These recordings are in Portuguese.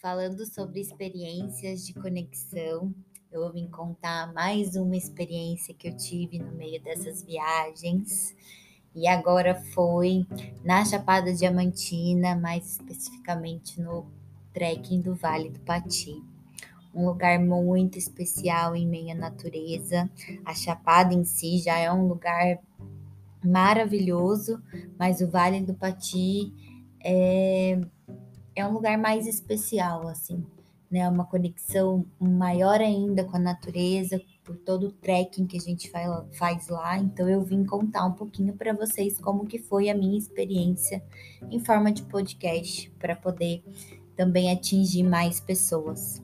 falando sobre experiências de conexão. Eu vim contar mais uma experiência que eu tive no meio dessas viagens. E agora foi na Chapada Diamantina, mais especificamente no trekking do Vale do Pati. Um lugar muito especial em meio à natureza. A Chapada em si já é um lugar maravilhoso, mas o Vale do Pati é é um lugar mais especial, assim, né? Uma conexão maior ainda com a natureza, por todo o trekking que a gente faz lá. Então eu vim contar um pouquinho para vocês como que foi a minha experiência em forma de podcast para poder também atingir mais pessoas.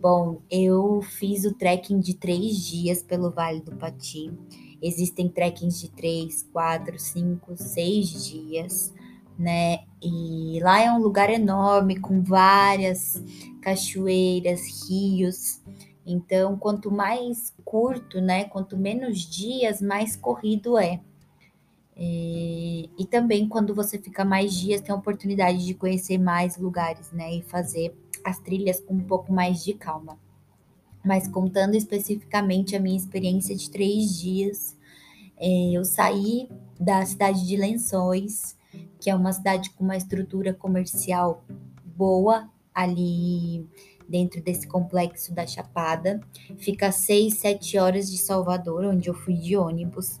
Bom, eu fiz o trekking de três dias pelo Vale do Pati. Existem trekkings de três, quatro, cinco, seis dias né? E lá é um lugar enorme com várias cachoeiras, rios. Então, quanto mais curto, né? Quanto menos dias, mais corrido é. E, e também quando você fica mais dias, tem a oportunidade de conhecer mais lugares, né? E fazer as trilhas com um pouco mais de calma. Mas contando especificamente a minha experiência de três dias, é, eu saí da cidade de Lençóis, que é uma cidade com uma estrutura comercial boa ali dentro desse complexo da Chapada. Fica 6, 7 horas de Salvador, onde eu fui de ônibus.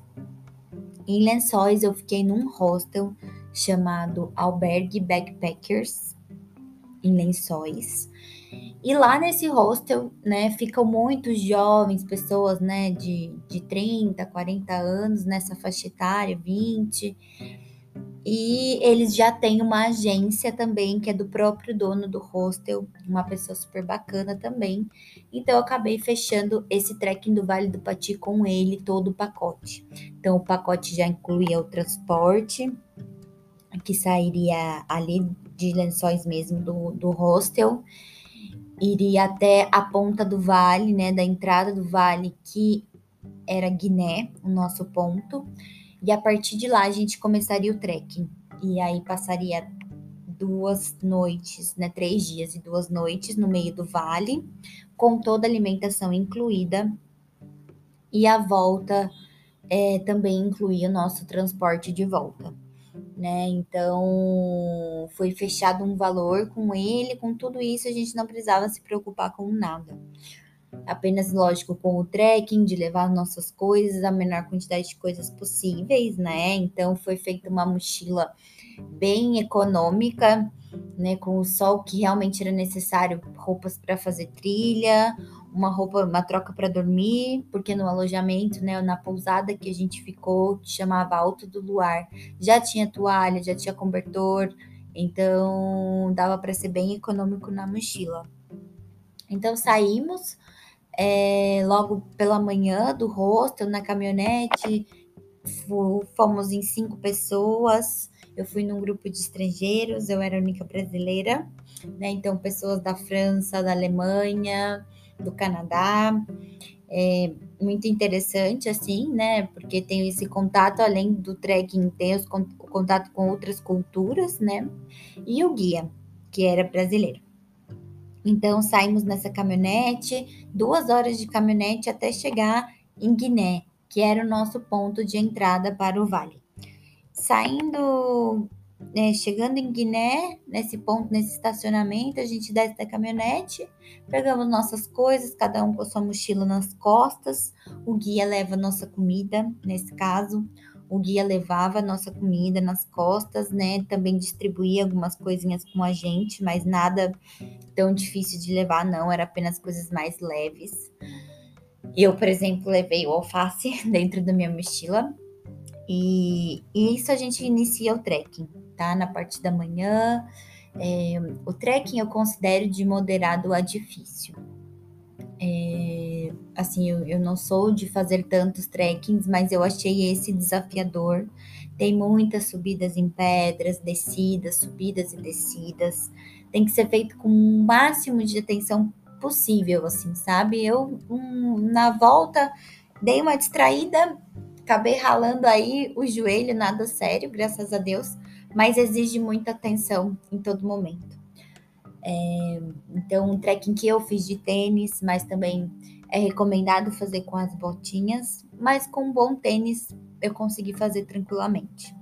Em Lençóis, eu fiquei num hostel chamado Albergue Backpackers, em Lençóis. E lá nesse hostel, né, ficam muitos jovens, pessoas, né, de, de 30, 40 anos, nessa faixa etária, 20 e eles já têm uma agência também, que é do próprio dono do hostel, uma pessoa super bacana também. Então eu acabei fechando esse trekking do Vale do Pati com ele, todo o pacote. Então o pacote já incluía o transporte, que sairia ali de lençóis mesmo do, do hostel, iria até a ponta do vale, né, da entrada do vale, que era Guiné, o nosso ponto. E a partir de lá a gente começaria o trekking. E aí passaria duas noites, né, três dias e duas noites no meio do vale, com toda a alimentação incluída. E a volta é, também incluía o nosso transporte de volta. Né? Então foi fechado um valor com ele, com tudo isso a gente não precisava se preocupar com nada apenas, lógico, com o trekking, de levar nossas coisas, a menor quantidade de coisas possíveis, né? Então foi feita uma mochila bem econômica, né? Com o sol que realmente era necessário, roupas para fazer trilha, uma roupa, uma troca para dormir, porque no alojamento, né, na pousada que a gente ficou, que chamava Alto do Luar, já tinha toalha, já tinha cobertor, então dava para ser bem econômico na mochila. Então saímos, é, logo pela manhã do hostel, na caminhonete, fomos em cinco pessoas. Eu fui num grupo de estrangeiros, eu era a única brasileira, né? Então, pessoas da França, da Alemanha, do Canadá. É muito interessante, assim, né? Porque tem esse contato, além do trekking, tem o contato com outras culturas, né? E o guia, que era brasileiro. Então saímos nessa caminhonete, duas horas de caminhonete até chegar em Guiné, que era o nosso ponto de entrada para o vale. Saindo, né, chegando em Guiné, nesse ponto, nesse estacionamento, a gente desce da caminhonete, pegamos nossas coisas, cada um com sua mochila nas costas, o guia leva nossa comida, nesse caso, o guia levava nossa comida nas costas, né? Também distribuía algumas coisinhas com a gente, mas nada tão difícil de levar, não, era apenas coisas mais leves. Eu, por exemplo, levei o alface dentro da minha mochila. E, e isso a gente inicia o trekking, tá? Na parte da manhã. É, o trekking eu considero de moderado a difícil. É, assim, eu, eu não sou de fazer tantos trekkings, mas eu achei esse desafiador. Tem muitas subidas em pedras, descidas, subidas e descidas. Tem que ser feito com o máximo de atenção possível, assim, sabe? Eu, um, na volta, dei uma distraída, acabei ralando aí o joelho, nada sério, graças a Deus, mas exige muita atenção em todo momento. É, então, um trekking que eu fiz de tênis, mas também é recomendado fazer com as botinhas, mas com um bom tênis eu consegui fazer tranquilamente.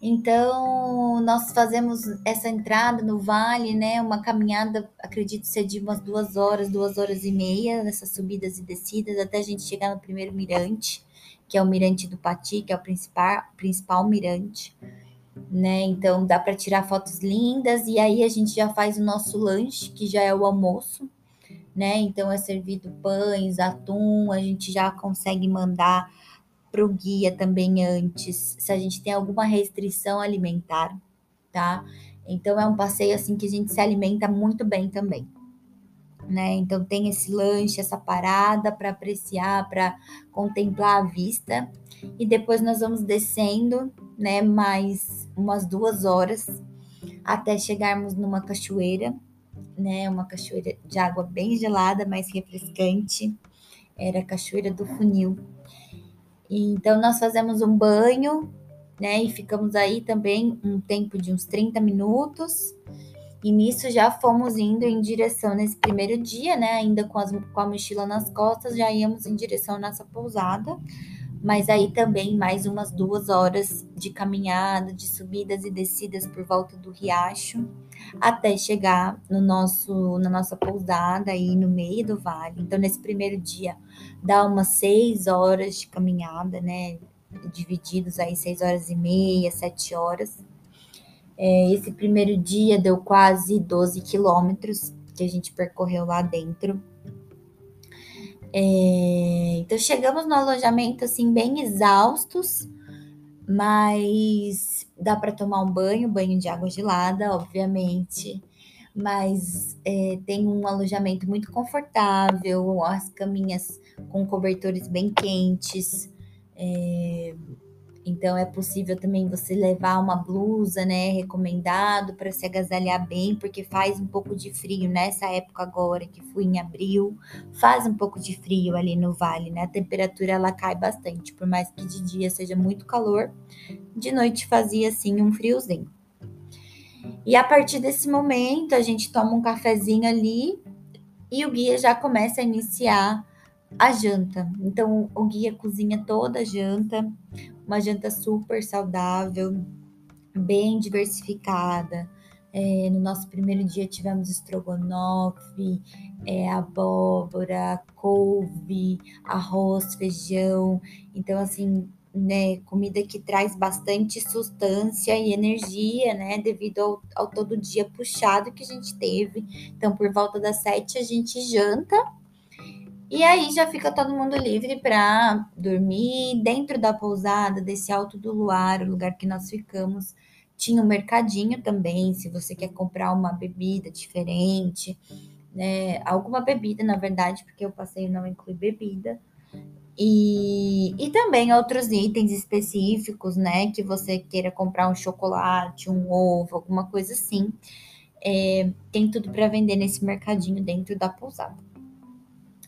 Então, nós fazemos essa entrada no vale, né? Uma caminhada, acredito ser de umas duas horas, duas horas e meia, nessas subidas e descidas, até a gente chegar no primeiro mirante, que é o mirante do Pati, que é o principal, principal mirante, né? Então, dá para tirar fotos lindas, e aí a gente já faz o nosso lanche, que já é o almoço, né? Então, é servido pães, atum, a gente já consegue mandar para o guia também antes, se a gente tem alguma restrição alimentar, tá? Então é um passeio assim que a gente se alimenta muito bem também. Né? Então tem esse lanche, essa parada para apreciar, para contemplar a vista. E depois nós vamos descendo, né, mais umas duas horas até chegarmos numa cachoeira, né, uma cachoeira de água bem gelada, mais refrescante. Era a cachoeira do Funil. Então, nós fazemos um banho, né? E ficamos aí também um tempo de uns 30 minutos. E nisso já fomos indo em direção nesse primeiro dia, né? Ainda com, as, com a mochila nas costas, já íamos em direção à nossa pousada. Mas aí também mais umas duas horas de caminhada, de subidas e descidas por volta do riacho até chegar no nosso, na nossa pousada aí no meio do vale. Então, nesse primeiro dia, dá umas seis horas de caminhada, né? Divididos aí seis horas e meia, sete horas. É, esse primeiro dia deu quase 12 quilômetros que a gente percorreu lá dentro. É, então chegamos no alojamento assim bem exaustos, mas dá para tomar um banho, banho de água gelada, obviamente. Mas é, tem um alojamento muito confortável, as caminhas com cobertores bem quentes. É, então é possível também você levar uma blusa, né? Recomendado para se agasalhar bem, porque faz um pouco de frio nessa época agora, que fui em abril, faz um pouco de frio ali no vale, né? A temperatura ela cai bastante, por mais que de dia seja muito calor, de noite fazia assim um friozinho. E a partir desse momento a gente toma um cafezinho ali e o guia já começa a iniciar a janta. Então o guia cozinha toda a janta, uma janta super saudável, bem diversificada. É, no nosso primeiro dia tivemos estrogonofe, é, abóbora, couve, arroz, feijão. Então, assim, né, comida que traz bastante sustância e energia, né, devido ao, ao todo dia puxado que a gente teve. Então, por volta das sete a gente janta e aí já fica todo mundo livre para dormir dentro da pousada, desse alto do luar, o lugar que nós ficamos. Tinha um mercadinho também, se você quer comprar uma bebida diferente, né? Alguma bebida, na verdade, porque o passeio não inclui bebida. E, e também outros itens específicos, né? Que você queira comprar um chocolate, um ovo, alguma coisa assim. É, tem tudo para vender nesse mercadinho dentro da pousada.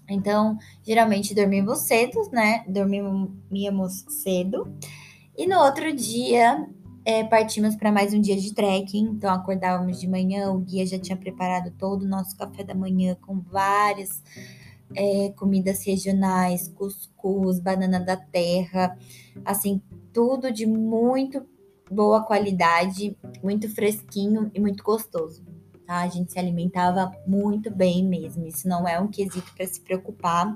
Então, geralmente dormimos cedo, né? Dormíamos cedo. E no outro dia, é, partimos para mais um dia de trekking. Então, acordávamos de manhã, o guia já tinha preparado todo o nosso café da manhã com várias é, comidas regionais, cuscuz, banana da terra, assim, tudo de muito boa qualidade, muito fresquinho e muito gostoso tá? A gente se alimentava muito bem mesmo. Isso não é um quesito para se preocupar.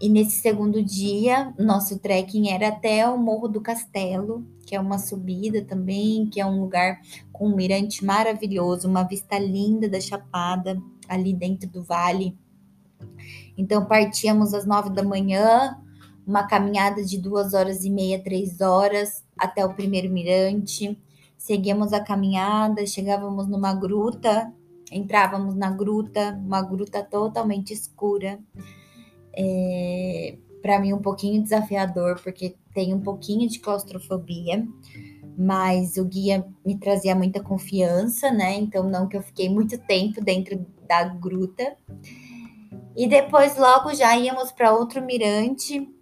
E nesse segundo dia, nosso trekking era até o Morro do Castelo, que é uma subida também, que é um lugar com um mirante maravilhoso, uma vista linda da Chapada, ali dentro do vale. Então, partíamos às nove da manhã, uma caminhada de duas horas e meia, três horas, até o primeiro mirante. Seguíamos a caminhada, chegávamos numa gruta, entrávamos na gruta, uma gruta totalmente escura. É, para mim, um pouquinho desafiador, porque tem um pouquinho de claustrofobia, mas o guia me trazia muita confiança, né? Então, não que eu fiquei muito tempo dentro da gruta. E depois, logo já íamos para outro mirante,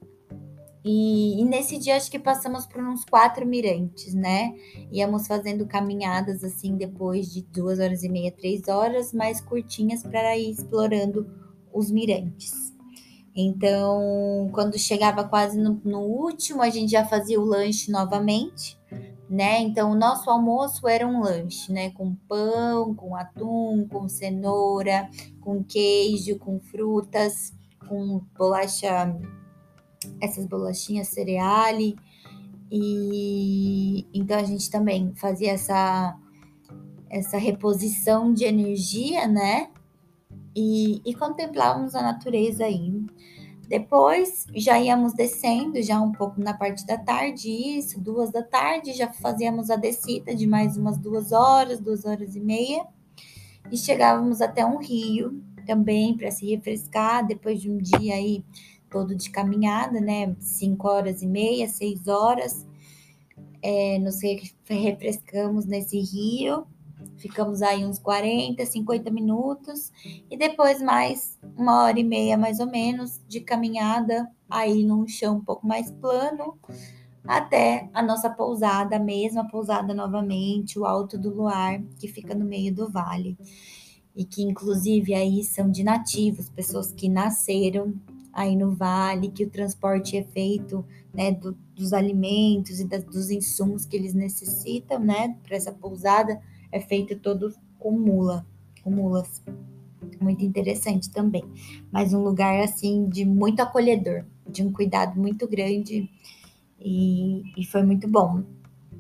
E, e, nesse dia acho que passamos por uns quatro mirantes, né? Íamos fazendo caminhadas assim depois de duas horas e meia, três horas, mais curtinhas para ir explorando os mirantes. Então, quando chegava quase no, no último, a gente já fazia o lanche novamente, né? Então, o nosso almoço era um lanche, né? Com pão, com atum, com cenoura, com queijo, com frutas, com bolacha essas bolachinhas cereale. E então a gente também fazia essa, essa reposição de energia, né? E, e contemplávamos a natureza aí. Depois já íamos descendo, já um pouco na parte da tarde, isso, duas da tarde, já fazíamos a descida de mais umas duas horas, duas horas e meia, e chegávamos até um rio também para se refrescar depois de um dia aí todo de caminhada, né? Cinco horas e meia, seis horas. É, nos refrescamos nesse rio, ficamos aí uns 40, 50 minutos e depois mais uma hora e meia mais ou menos de caminhada aí num chão um pouco mais plano até a nossa pousada, a mesma pousada novamente, o Alto do Luar, que fica no meio do vale. E que inclusive aí são de nativos, pessoas que nasceram aí no vale, que o transporte é feito né, do, dos alimentos e das, dos insumos que eles necessitam, né, para essa pousada, é feito todo com mula, com mulas. Muito interessante também. Mas um lugar assim de muito acolhedor, de um cuidado muito grande e, e foi muito bom.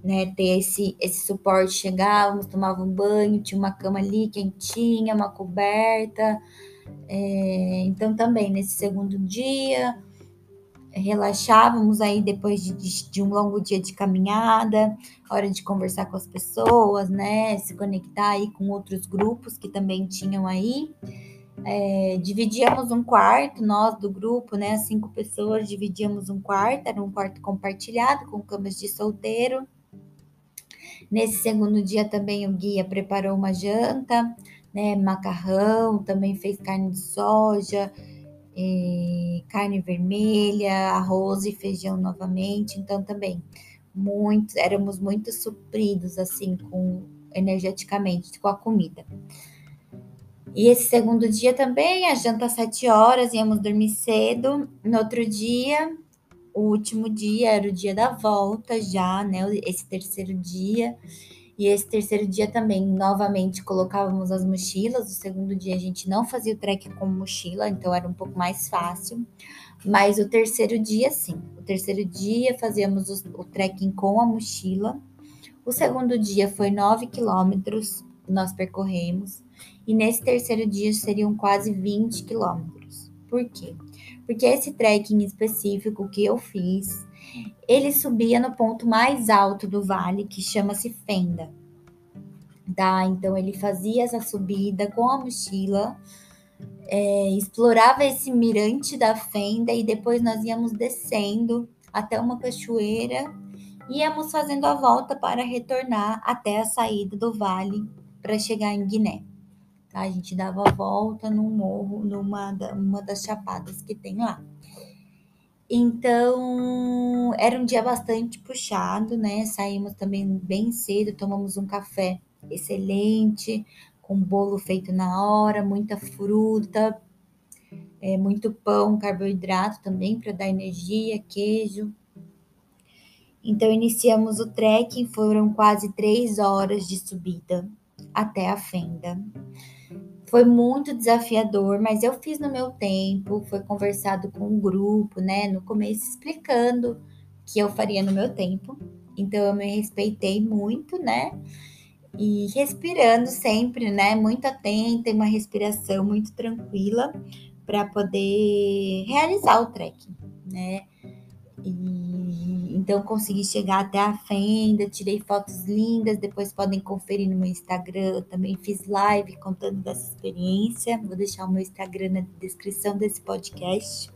Né, ter esse, esse suporte, chegávamos, tomavam um banho, tinha uma cama ali quentinha, uma coberta, é, então, também nesse segundo dia, relaxávamos aí depois de, de, de, um longo dia de caminhada, hora de conversar com as pessoas, né? Se conectar aí com outros grupos que também tinham aí. É, dividíamos um quarto, nós do grupo, né? Cinco pessoas dividíamos um quarto, era um quarto compartilhado com camas de solteiro. Nesse segundo dia também o guia preparou uma janta, né? Macarrão, também fez carne de soja, eh, carne vermelha, arroz e feijão novamente. Então também muito, éramos muito supridos assim com energeticamente com a comida. E esse segundo dia também, a janta às sete horas, íamos dormir cedo. No outro dia, o último dia era o dia da volta já, né? Esse terceiro dia. E esse terceiro dia também, novamente, colocávamos as mochilas. O segundo dia a gente não fazia o trek com mochila, então era um pouco mais fácil. Mas o terceiro dia, sim. O terceiro dia fazíamos o, o trekking com a mochila. O segundo dia foi 9 quilômetros, nós percorremos. E nesse terceiro dia seriam quase 20 quilômetros. Por quê? Porque esse trekking específico que eu fiz, ele subia no ponto mais alto do vale, que chama-se Fenda. Tá? Então ele fazia essa subida com a mochila, é, explorava esse mirante da Fenda e depois nós íamos descendo até uma cachoeira e íamos fazendo a volta para retornar até a saída do vale para chegar em Guiné. Tá? A gente dava a volta num morro, numa uma das chapadas que tem lá. Então, era um dia bastante puxado, né? Saímos também bem cedo, tomamos um café excelente, com bolo feito na hora, muita fruta, é, muito pão, carboidrato também para dar energia, queijo. Então, iniciamos o trekking, foram quase três horas de subida até a fenda. Foi muito desafiador, mas eu fiz no meu tempo, foi conversado com o um grupo, né, no começo explicando que eu faria no meu tempo. Então eu me respeitei muito, né? E respirando sempre, né, muito atenta, uma respiração muito tranquila para poder realizar o trekking, né? E então consegui chegar até a fenda, tirei fotos lindas, depois podem conferir no meu Instagram. Também fiz live contando dessa experiência. Vou deixar o meu Instagram na descrição desse podcast.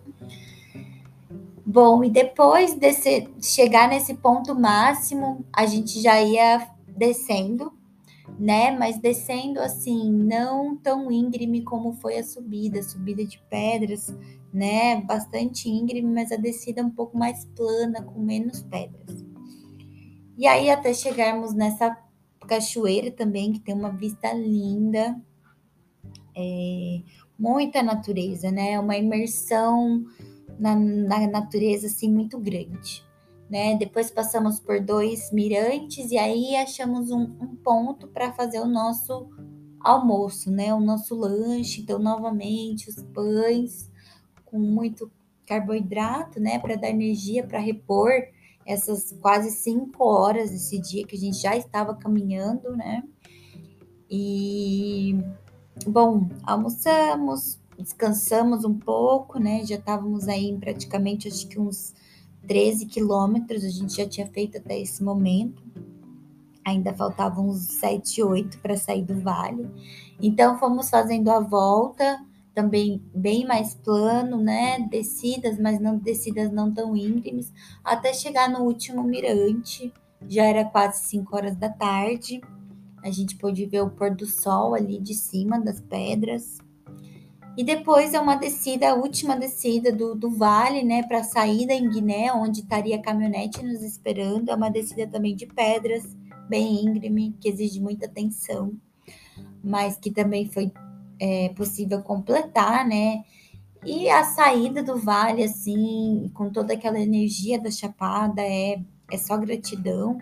Bom, e depois de chegar nesse ponto máximo, a gente já ia descendo, né? Mas descendo assim, não tão íngreme como foi a subida, subida de pedras, né? Bastante íngreme, mas a descida um pouco mais plana, com menos pedras. E aí, até chegarmos nessa cachoeira também, que tem uma vista linda, é, muita natureza, né? Uma imersão na, na natureza assim muito grande. Né? Depois passamos por dois mirantes e aí achamos um, um ponto para fazer o nosso almoço, né? O nosso lanche. Então, novamente, os pães com muito carboidrato, né? Para dar energia, para repor essas quase cinco horas desse dia que a gente já estava caminhando, né? E bom, almoçamos, descansamos um pouco, né? Já estávamos aí praticamente acho que uns 13 quilômetros, a gente já tinha feito até esse momento. Ainda faltavam uns 7, 8 para sair do vale. Então fomos fazendo a volta, também bem mais plano, né? Descidas, mas não descidas não tão íngremes, até chegar no último mirante. Já era quase 5 horas da tarde. A gente pôde ver o pôr do sol ali de cima das pedras. E depois é uma descida, a última descida do, do vale, né, para a saída em Guiné, onde estaria a caminhonete nos esperando. É uma descida também de pedras, bem íngreme, que exige muita atenção, mas que também foi é, possível completar, né? E a saída do vale, assim, com toda aquela energia da chapada, é, é só gratidão,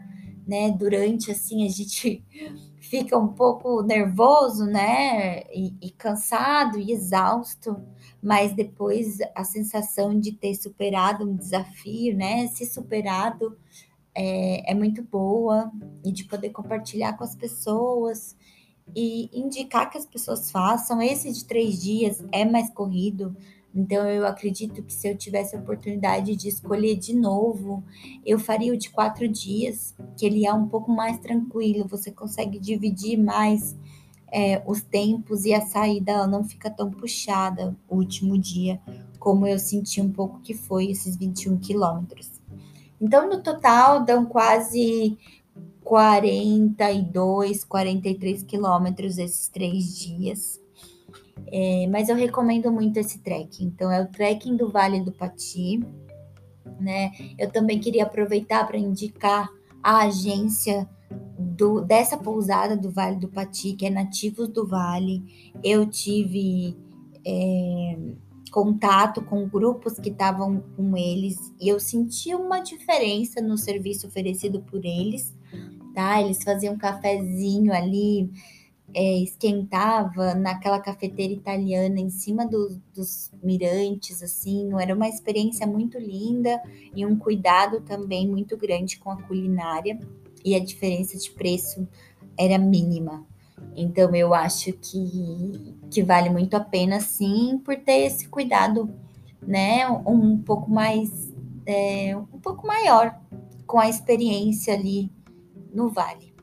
né? Durante, assim, a gente fica um pouco nervoso, né? E, e, cansado e exausto, mas depois a sensação de ter superado um desafio, né? Se superado é, é muito boa e de poder compartilhar com as pessoas e indicar que as pessoas façam. Esse de três dias é mais corrido, então, eu acredito que se eu tivesse a oportunidade de escolher de novo, eu faria o de quatro dias, que ele é um pouco mais tranquilo, você consegue dividir mais é, os tempos e a saída não fica tão puxada o último dia, como eu senti um pouco que foi esses 21 quilômetros. Então, no total, dão quase 42, 43 quilômetros esses três dias. É, mas eu recomendo muito esse trekking. Então, é o trekking do Vale do Pati. Né? Eu também queria aproveitar para indicar a agência do, dessa pousada do Vale do Pati, que é Nativos do Vale. Eu tive é, contato com grupos que estavam com eles e eu senti uma diferença no serviço oferecido por eles. Tá? Eles faziam um cafezinho ali é, esquentava naquela cafeteira italiana em cima do, dos mirantes, assim, era uma experiência muito linda e um cuidado também muito grande com a culinária e a diferença de preço era mínima. Então eu acho que, que vale muito a pena sim por ter esse cuidado, né, um pouco mais é, um pouco maior com a experiência ali no vale.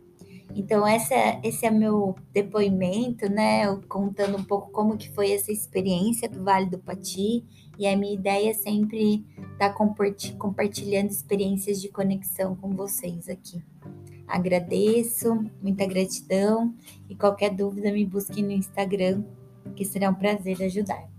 Então, essa, esse é meu depoimento, né? Contando um pouco como que foi essa experiência do Vale do Pati. E a minha ideia é sempre estar tá compartilhando experiências de conexão com vocês aqui. Agradeço, muita gratidão. E qualquer dúvida, me busque no Instagram, que será um prazer ajudar.